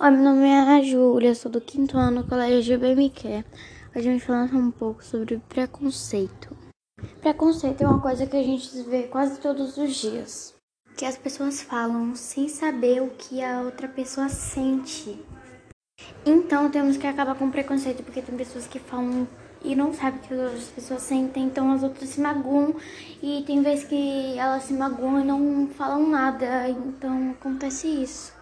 Oi, meu nome é a Júlia, sou do quinto ano do Colégio GBMQ. Hoje a gente falar um pouco sobre preconceito. Preconceito é uma coisa que a gente vê quase todos os dias. Que as pessoas falam sem saber o que a outra pessoa sente. Então temos que acabar com o preconceito, porque tem pessoas que falam e não sabem o que as outras pessoas sentem, então as outras se magoam e tem vezes que elas se magoam e não falam nada, então acontece isso.